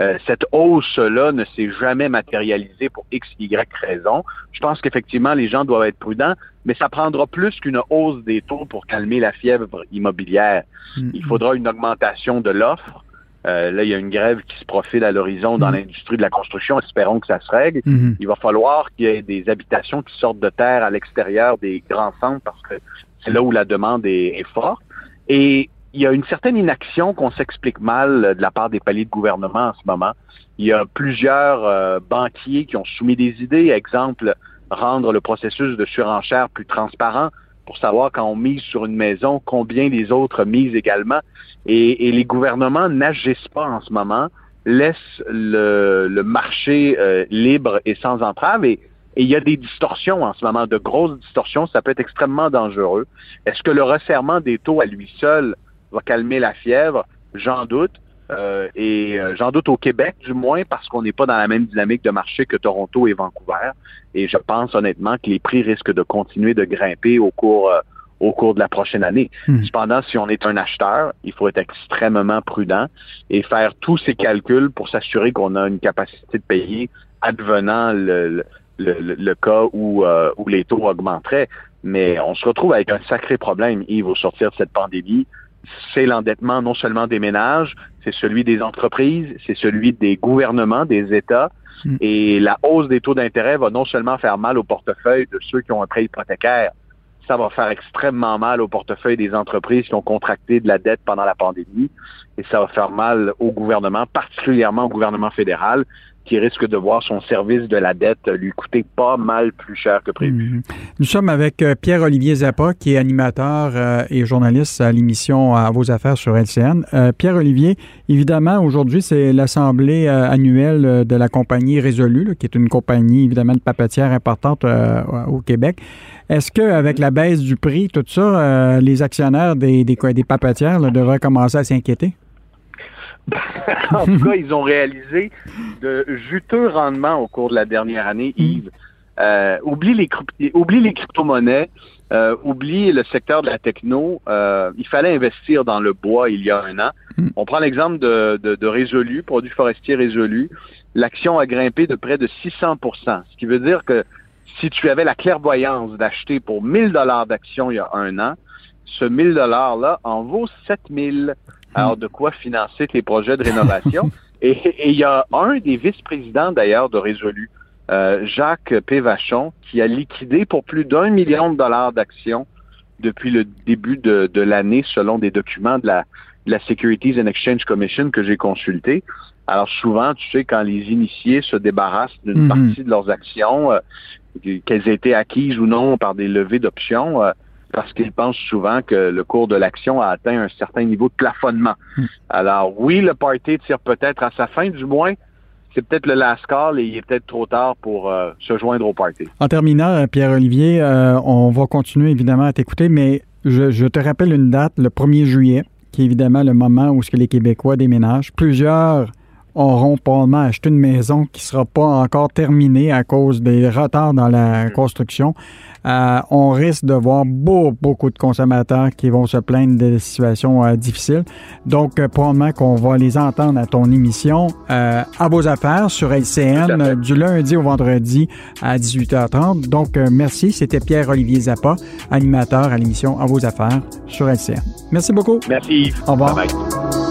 Euh, cette hausse-là ne s'est jamais matérialisée pour X, Y raison. Je pense qu'effectivement, les gens doivent être prudents, mais ça prendra plus qu'une hausse des taux pour calmer la fièvre immobilière. Mm-hmm. Il faudra une augmentation de l'offre. Euh, là, il y a une grève qui se profile à l'horizon dans mm-hmm. l'industrie de la construction. Espérons que ça se règle. Mm-hmm. Il va falloir qu'il y ait des habitations qui sortent de terre à l'extérieur des grands centres parce que c'est là où la demande est, est forte. Et il y a une certaine inaction qu'on s'explique mal euh, de la part des paliers de gouvernement en ce moment. Il y a plusieurs euh, banquiers qui ont soumis des idées, exemple, rendre le processus de surenchère plus transparent pour savoir quand on mise sur une maison, combien les autres misent également. Et, les gouvernements n'agissent pas en ce moment, laissent le, marché euh, libre et sans entrave. Et, et il y a des distorsions en ce moment, de grosses distorsions. Ça peut être extrêmement dangereux. Est-ce que le resserrement des taux à lui seul va calmer la fièvre, j'en doute. Euh, et euh, j'en doute au Québec, du moins, parce qu'on n'est pas dans la même dynamique de marché que Toronto et Vancouver. Et je pense honnêtement que les prix risquent de continuer de grimper au cours euh, au cours de la prochaine année. Hmm. Cependant, si on est un acheteur, il faut être extrêmement prudent et faire tous ces calculs pour s'assurer qu'on a une capacité de payer advenant le, le, le, cas où, où les taux augmenteraient. Mais on se retrouve avec un sacré problème, Yves, au sortir de cette pandémie c'est l'endettement non seulement des ménages, c'est celui des entreprises, c'est celui des gouvernements, des États. Mm. Et la hausse des taux d'intérêt va non seulement faire mal au portefeuille de ceux qui ont un prêt hypothécaire, ça va faire extrêmement mal au portefeuille des entreprises qui ont contracté de la dette pendant la pandémie et ça va faire mal au gouvernement, particulièrement au gouvernement fédéral, qui risque de voir son service de la dette lui coûter pas mal plus cher que prévu. Mhm. Nous sommes avec euh, Pierre-Olivier Zappa, qui est animateur euh, et journaliste à l'émission À vos affaires sur LCN. Euh, Pierre-Olivier, évidemment, aujourd'hui, c'est l'assemblée annuelle de la compagnie Résolu, qui est une compagnie, évidemment, de papetière importante au Québec. Est-ce qu'avec la baisse du prix, tout ça, les actionnaires des papetières devraient commencer à s'inquiéter? en tout cas, ils ont réalisé de juteux rendements au cours de la dernière année, mm. Yves. Euh, oublie les, oublie les crypto-monnaies, euh, oublie le secteur de la techno. Euh, il fallait investir dans le bois il y a un an. Mm. On prend l'exemple de, de, de Résolu, produit forestier Résolu. L'action a grimpé de près de 600% ce qui veut dire que si tu avais la clairvoyance d'acheter pour 1000 dollars d'action il y a un an, ce 1000 dollars-là en vaut 7000. Alors, de quoi financer tes projets de rénovation? et il y a un des vice-présidents, d'ailleurs, de Résolu, euh, Jacques Pévachon, qui a liquidé pour plus d'un million de dollars d'actions depuis le début de, l'année, selon des documents de la, de la Securities and Exchange Commission que j'ai consulté. Alors souvent, tu sais, quand les initiés se débarrassent d'une Mhm. partie de leurs actions, euh, qu'elles aient été acquises ou non par des levées d'options, euh, parce qu'ils pensent souvent que le cours de l'action a atteint un certain niveau de plafonnement. Mhm. Alors oui, le party tire peut-être à sa fin, du moins, c'est peut-être le last call et il est peut-être trop tard pour euh, se joindre au party. En terminant, euh, Pierre-Olivier, euh, on va continuer évidemment à t'écouter, mais je, je te rappelle une date, le 1er juillet, qui est évidemment le moment où ce que les Québécois déménagent. Plusieurs auront probablement acheté une maison qui ne sera pas encore terminée à cause des retards dans la construction. Euh, on risque de voir beau- beaucoup de consommateurs qui vont se plaindre de situations euh, difficiles. Donc, euh, probablement qu'on va les entendre à ton émission euh, à vos affaires sur LCN du lundi au vendredi à 18h30. Donc, merci. C'était Pierre-Olivier Zappa, animateur à l'émission À vos affaires sur LCN. Merci beaucoup. Merci. Au revoir. Bye bye.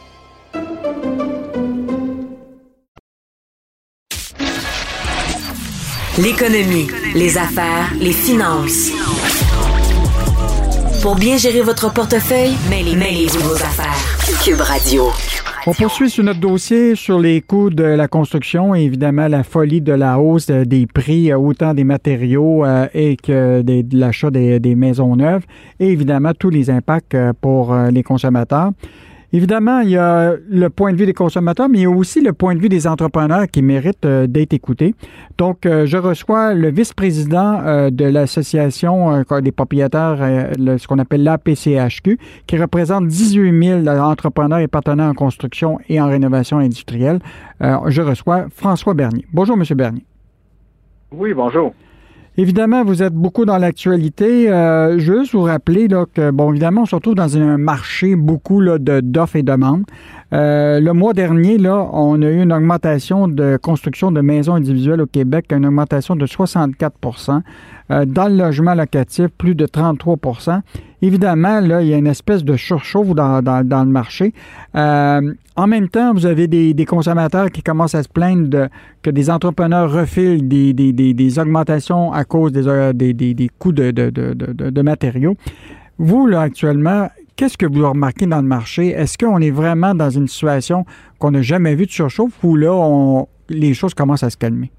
L'économie, les affaires, les finances. Pour bien gérer votre portefeuille, mêlez, mêlez-vous vos affaires. Cube Radio. On poursuit sur notre dossier sur les coûts de la construction et évidemment la folie de la hausse euh, des prix, euh, autant des matériaux euh, et que des- de l'achat des, maisons neuves et évidemment tous les impacts pour les consommateurs. Évidemment, il y a le point de vue des consommateurs, mais il y a aussi le point de vue des entrepreneurs qui méritent euh, d'être écoutés. Donc, euh, je reçois le vice-président euh, de l'association euh, des propriétaires, ce qu'on appelle l'APCHQ, qui représente 18 000 entrepreneurs et partenaires en construction et en rénovation industrielle. Je reçois François Bernier. Bonjour, Monsieur Bernier. Oui, bonjour. Évidemment, vous êtes beaucoup dans l'actualité. Euh, juste vous rappeler que, bon, évidemment, on se retrouve dans un marché beaucoup de, d'offres et demandes. Euh, le mois dernier, là, on a eu une augmentation de construction de maisons individuelles au Québec, une augmentation de 64% Euh, Dans le logement locatif, plus de 33 Évidemment, là, il y a une espèce de surchauffe dans, dans- le marché. Euh, en même temps, vous avez des, consommateurs qui commencent à se plaindre que des entrepreneurs refilent des, augmentations à cause des, euh, coûts de, de- matériaux. Vous, là, actuellement, qu'est-ce que vous remarquez dans le marché? Est-ce qu'on est vraiment dans une situation qu'on n'a jamais vue de surchauffe ou là, les choses commencent à se calmer?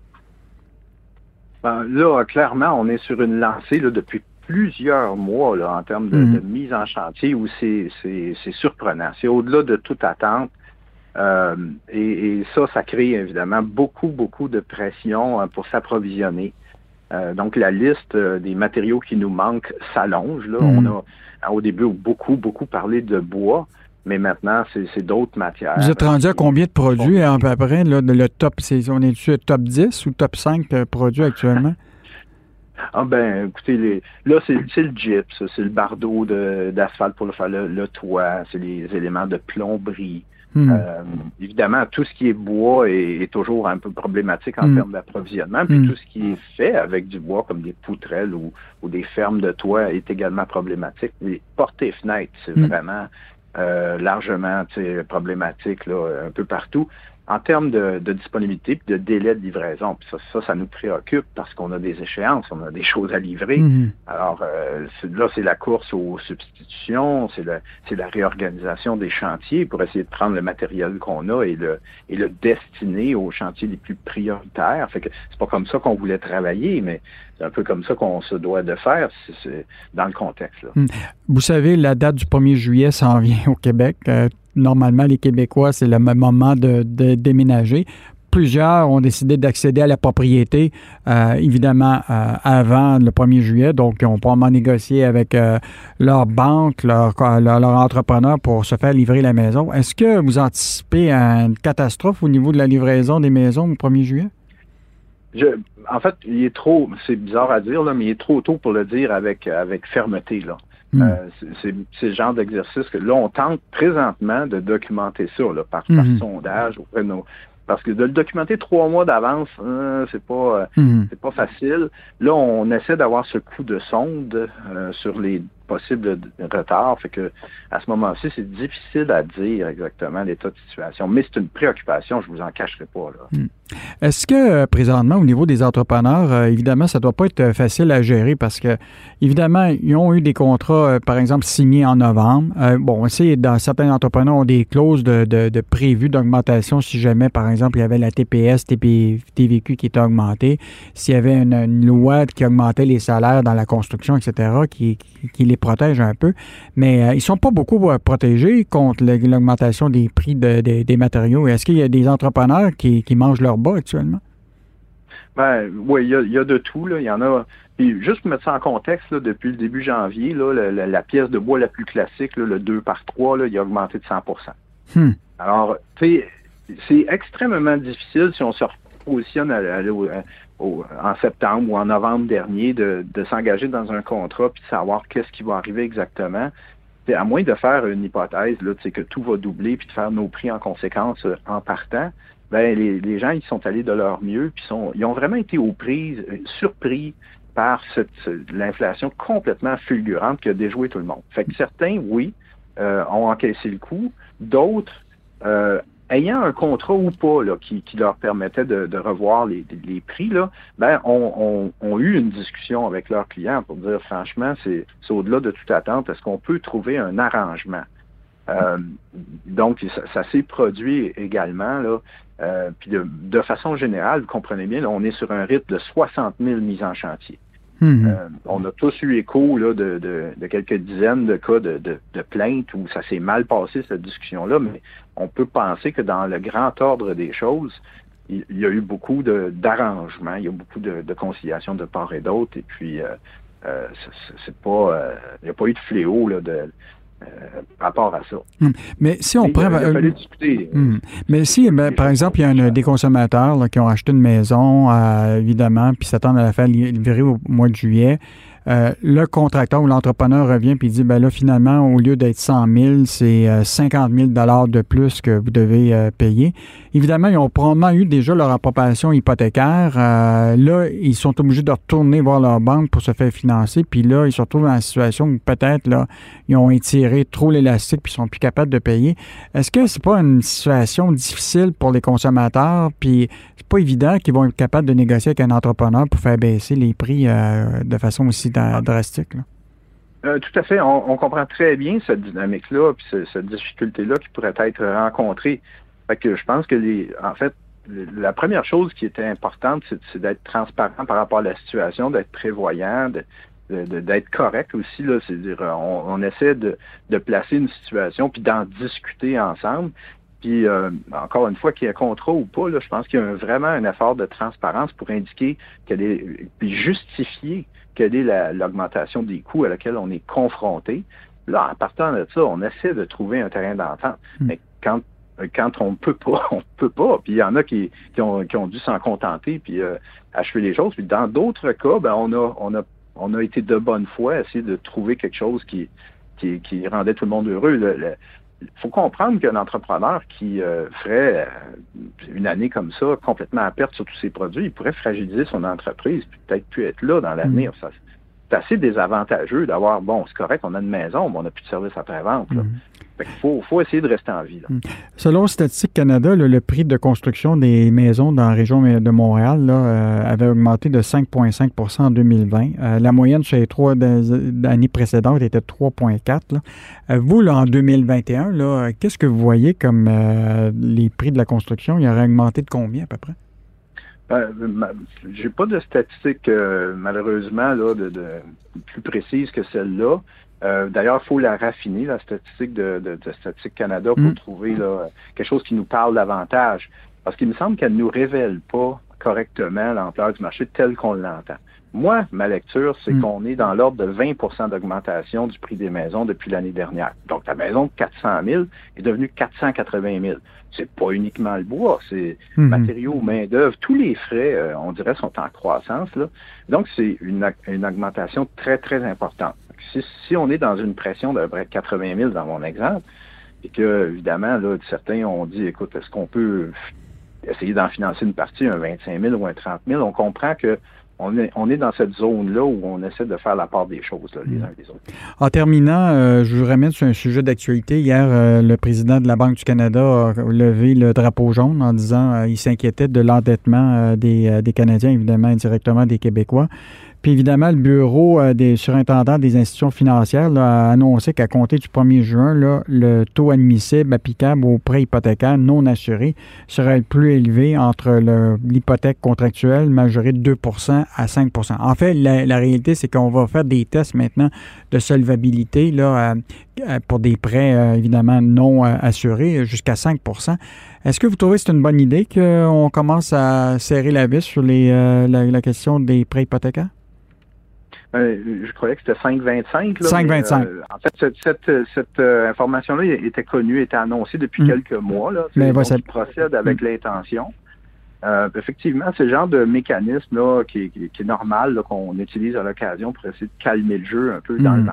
Ben, là, clairement, on est sur une lancée là, depuis plusieurs mois là, en termes de, Mhm. de mise en chantier où c'est surprenant. C'est au-delà de toute attente. Euh, et, et ça, ça crée évidemment beaucoup, beaucoup de pression euh, pour s'approvisionner. Euh, donc, la liste des matériaux qui nous manquent s'allonge. Mhm. On a au début beaucoup, beaucoup parlé de bois, mais maintenant, c'est d'autres matières. Vous êtes rendu à combien de produits à peu près? Là, le top, on est-tu top 10 ou top 5 euh, produits actuellement? Ah ben, écoutez, les, là, c'est le gyps, c'est le bardeau de- d'asphalte pour le faire le, le toit, c'est les éléments de plomberie. Hmm. Euh, évidemment, tout ce qui est bois est, est toujours un peu problématique en Mm. termes d'approvisionnement. Puis Mm. tout ce qui est fait avec du bois, comme des poutrelles ou, ou des fermes de toit, est également problématique. Les portes et fenêtres, c'est vraiment euh, largement problématique là, un peu partout. En termes de, disponibilité et de délai de livraison. Puis ça, ça, nous préoccupe parce qu'on a des échéances, on a des choses à livrer. Mm-hmm. Alors euh, là, c'est la course aux substitutions, c'est la réorganisation des chantiers pour essayer de prendre le matériel qu'on a et le, et le destiner aux chantiers les plus prioritaires. Fait que c'est pas comme ça qu'on voulait travailler, mais c'est un peu comme ça qu'on se doit de faire c'est dans le contexte. Mm. Vous savez, la date du 1er juillet s'en vient au Québec. Normalement, les Québécois, c'est le moment de, déménager. Plusieurs ont décidé d'accéder à la propriété, euh, évidemment, euh, avant le 1er juillet. Donc, ils ont probablement négocié avec euh, leur banque, leur, leur, entrepreneur pour se faire livrer la maison. Est-ce que vous anticipez une catastrophe au niveau de la livraison des maisons au 1er juillet? Je, en fait, il est trop, c'est bizarre à dire, là, mais il est trop tôt pour le dire avec, avec fermeté. Là. Hmm. Euh, c'est ce genre d'exercice que là, on tente présentement de documenter ça là, par, par hmm. sondage auprès de nos, parce que de le documenter trois mois d'avance, hein, c'est pas euh, hmm. c'est pas facile. Là, on essaie d'avoir ce coup de sonde euh, sur les possible retard. Fait que à ce moment-ci, c'est difficile à dire exactement l'état de situation. Mais c'est une préoccupation, je ne vous en cacherai pas. Hmm. Est-ce que euh, présentement, au niveau des entrepreneurs, euh, évidemment, ça ne doit pas être euh, facile à gérer parce que, évidemment, ils ont eu des contrats, par exemple, signés en novembre. bon, on sait, dans certains entrepreneurs ont des clauses de, de, prévues d'augmentation si jamais, par exemple, il y avait la TPS, TVQ qui était augmentée, s'il y avait une, loi qui augmentait les salaires dans la construction, etc., qui, qui les protège un peu, mais ils ne sont pas beaucoup protégés contre l'augmentation des prix des matériaux. Est-ce qu'il y a des entrepreneurs qui, mangent leur bas actuellement? Ben, oui, il y, a, de tout. Il y en a. juste pour mettre ça en contexte, depuis le début janvier, la, pièce de bois la plus classique, le 2 par 3, il a augmenté de 100% hmm. Alors, c'est extrêmement difficile si on se repositionne à, à, en septembre ou en novembre dernier de, s'engager dans un contrat puis de savoir qu'est-ce qui va arriver exactement. À moins de faire une hypothèse, là, que tout va doubler puis de faire nos prix en conséquence euh, en partant, ben les, gens ils sont allés de leur mieux puis ils ont vraiment été aux prises, euh, surpris par cette, l'inflation complètement fulgurante qui a déjoué tout le monde. Fait que certains, oui, euh, ont encaissé le coup, d'autres ayant un contrat ou pas là, qui, leur permettait de, revoir les, prix, là, ben, ont on, eu une discussion avec leurs clients pour dire franchement, c'est au-delà de toute attente, est-ce qu'on peut trouver un arrangement? Euh, donc, ça, s'est produit également. Là, euh, puis de, façon générale, vous comprenez bien, on est sur un rythme de 60 000 mises en chantier. Mhm. Euh, on a tous eu écho là, de, quelques dizaines de cas de, plaintes où ça s'est mal passé, cette discussion-là, mais on peut penser que dans le grand ordre des choses, il, y a eu beaucoup d'arrangements, il y a beaucoup de, conciliation de part et d'autre, et puis euh, euh, c'est pas, il n'y a pas eu de fléau là, de, euh, rapport à ça. Hum. Mais si on prend. discuter. Hum. Mais si, ben, par exemple, il y a des consommateurs qui ont acheté une maison, euh, évidemment, puis s'attendent à la faire livrer au mois de juillet, euh, le contracteur ou l'entrepreneur revient puis dit ben là finalement au lieu d'être 100 000 c'est 50 000 dollars de plus que vous devez euh, payer. Évidemment ils ont probablement eu déjà leur appropriation hypothécaire. Euh, là ils sont obligés de retourner voir leur banque pour se faire financer puis là ils se retrouvent dans une situation où peut-être là ils ont étiré trop l'élastique puis ils sont plus capables de payer. Est-ce que c'est pas une situation difficile pour les consommateurs? Puis c'est pas évident qu'ils vont être capables de négocier avec un entrepreneur pour faire baisser les prix de façon aussi drastique. Euh, tout à fait. On, comprend très bien cette dynamique-là, puis cette difficulté-là qui pourrait être rencontrée. Que je pense que en fait, la première chose qui était importante, c'est d'être transparent par rapport à la situation, d'être prévoyant, d'être correct aussi. Là, c'est-à-dire, on, essaie de, placer une situation puis d'en discuter ensemble. Puis euh, encore une fois, qu'il y ait un contrat ou pas, là, je pense qu'il y a vraiment un effort de transparence pour indiquer qu'elle est puis justifier quelle est l'augmentation des coûts à laquelle on est confronté. Là, en partant de ça, on essaie de trouver un terrain d'entente. Hmm. Mais quand quand on peut pas, on peut pas. Puis il y en a qui, qui, ont, qui ont dû s'en contenter puis euh, achever les choses. Puis dans d'autres cas, ben on a on a on a été de bonne foi à essayer de trouver quelque chose qui qui, qui rendait tout le monde heureux. Le, faut comprendre qu'un entrepreneur qui euh, ferait euh, une année comme ça, complètement à perte sur tous ses produits, il pourrait fragiliser son entreprise, puis peut-être plus être là dans l'avenir. Mm. Ça, c'est assez désavantageux d'avoir, bon, c'est correct, on a une maison, mais on n'a plus de service après-vente. Mm. Il faut, essayer de rester en vie. Mm. Selon Statistique Canada, le prix de construction des maisons dans la région de Montréal euh, avait augmenté de 5,5% en 2020. Euh, la moyenne sur les trois années précédentes était 3,4% euh, Vous, en 2021, qu'est-ce que vous voyez comme les prix de la construction? Il aurait augmenté de combien à peu près? Ben, j'ai pas de statistiques, euh, malheureusement, là, de, plus précises que celle-là. Euh, d'ailleurs, il faut la raffiner, la statistique de, de, Statistique Canada, pour mm. trouver quelque chose qui nous parle davantage. Parce qu'il me semble qu'elle ne nous révèle pas correctement l'ampleur du marché tel qu'on l'entend. Moi, ma lecture, c'est mm. qu'on est dans l'ordre de 20% d'augmentation du prix des maisons depuis l'année dernière. Donc, la maison de 400 000 est devenue 480 000. C'est pas uniquement le bois, c'est mm-hmm. matériaux, main-d'œuvre, tous les frais, euh, on dirait, sont en croissance. Là. Donc, c'est une, augmentation très, très importante. Si, on est dans une pression de près 80 000 dans mon exemple, et que, évidemment, là, certains ont dit, écoute, est-ce qu'on peut essayer d'en financer une partie, un 25 000 ou un 30 000, on comprend que on est, on est dans cette zone-là où on essaie de faire la part des choses, les mm. uns les autres. En terminant, euh, je vous ramène sur un sujet d'actualité. Hier, euh, le président de la Banque du Canada a levé le drapeau jaune en disant qu'il euh, s'inquiétait de l'endettement des, des Canadiens, évidemment, indirectement des Québécois. Puis évidemment, le bureau euh, des surintendants des institutions financières a annoncé qu'à compter du 1er juin, le taux admissible applicable aux prêts hypothécaires non assurés serait le plus élevé entre l'hypothèque contractuelle majorée de 2% à 5% En fait, la, réalité, c'est qu'on va faire des tests maintenant de solvabilité là, pour des prêts évidemment non assurés jusqu'à 5% Est-ce que vous trouvez que c'est une bonne idée qu'on commence à serrer la vis sur euh, la question des prêts hypothécaires? Euh, je croyais que c'était 5,25. 5,25. Euh, en fait, cette, cette, euh, information-là était connue, était annoncée depuis mm. quelques mois. Là, Mais ça... procède avec mm. l'intention. effectivement, c'est le genre de mécanisme là, qui, qui, est normal qu'on utilise à l'occasion pour essayer de calmer le jeu un peu dans le mm.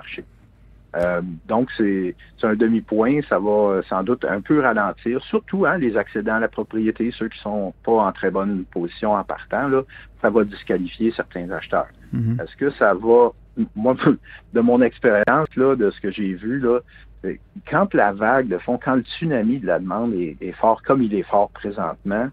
Marché. donc, c'est un demi-point, ça va sans doute un peu ralentir, surtout hein, les accédants à la propriété, ceux qui sont pas en très bonne position en partant, là, ça va disqualifier certains acheteurs. Mhm. Est-ce que ça va, moi, de mon expérience, là, de ce que j'ai vu, là, quand la vague de fond, quand le tsunami de la demande est, fort comme il est fort présentement,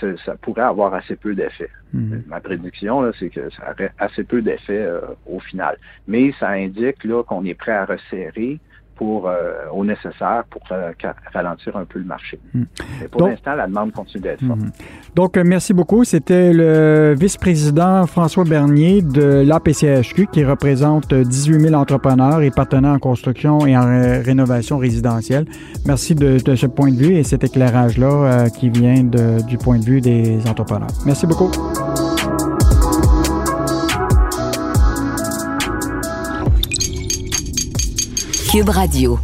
ça, pourrait avoir assez peu d'effet. Mhm. Ma prédiction, c'est que ça aurait assez peu d'effet euh, au final. Mais ça indique là qu'on est prêt à resserrer pour, euh, au nécessaire pour euh, ralentir un peu le marché. Hmm. Mais pour l'instant, la demande continue d'être forte. Hmm. Donc, euh, merci beaucoup. C'était le vice-président François Bernier de l'APCHQ qui représente 18 000 entrepreneurs et partenaires en construction et en rénovation résidentielle. Merci de, ce point de vue et cet éclairage-là qui vient du point de vue des entrepreneurs. Merci beaucoup. Radio.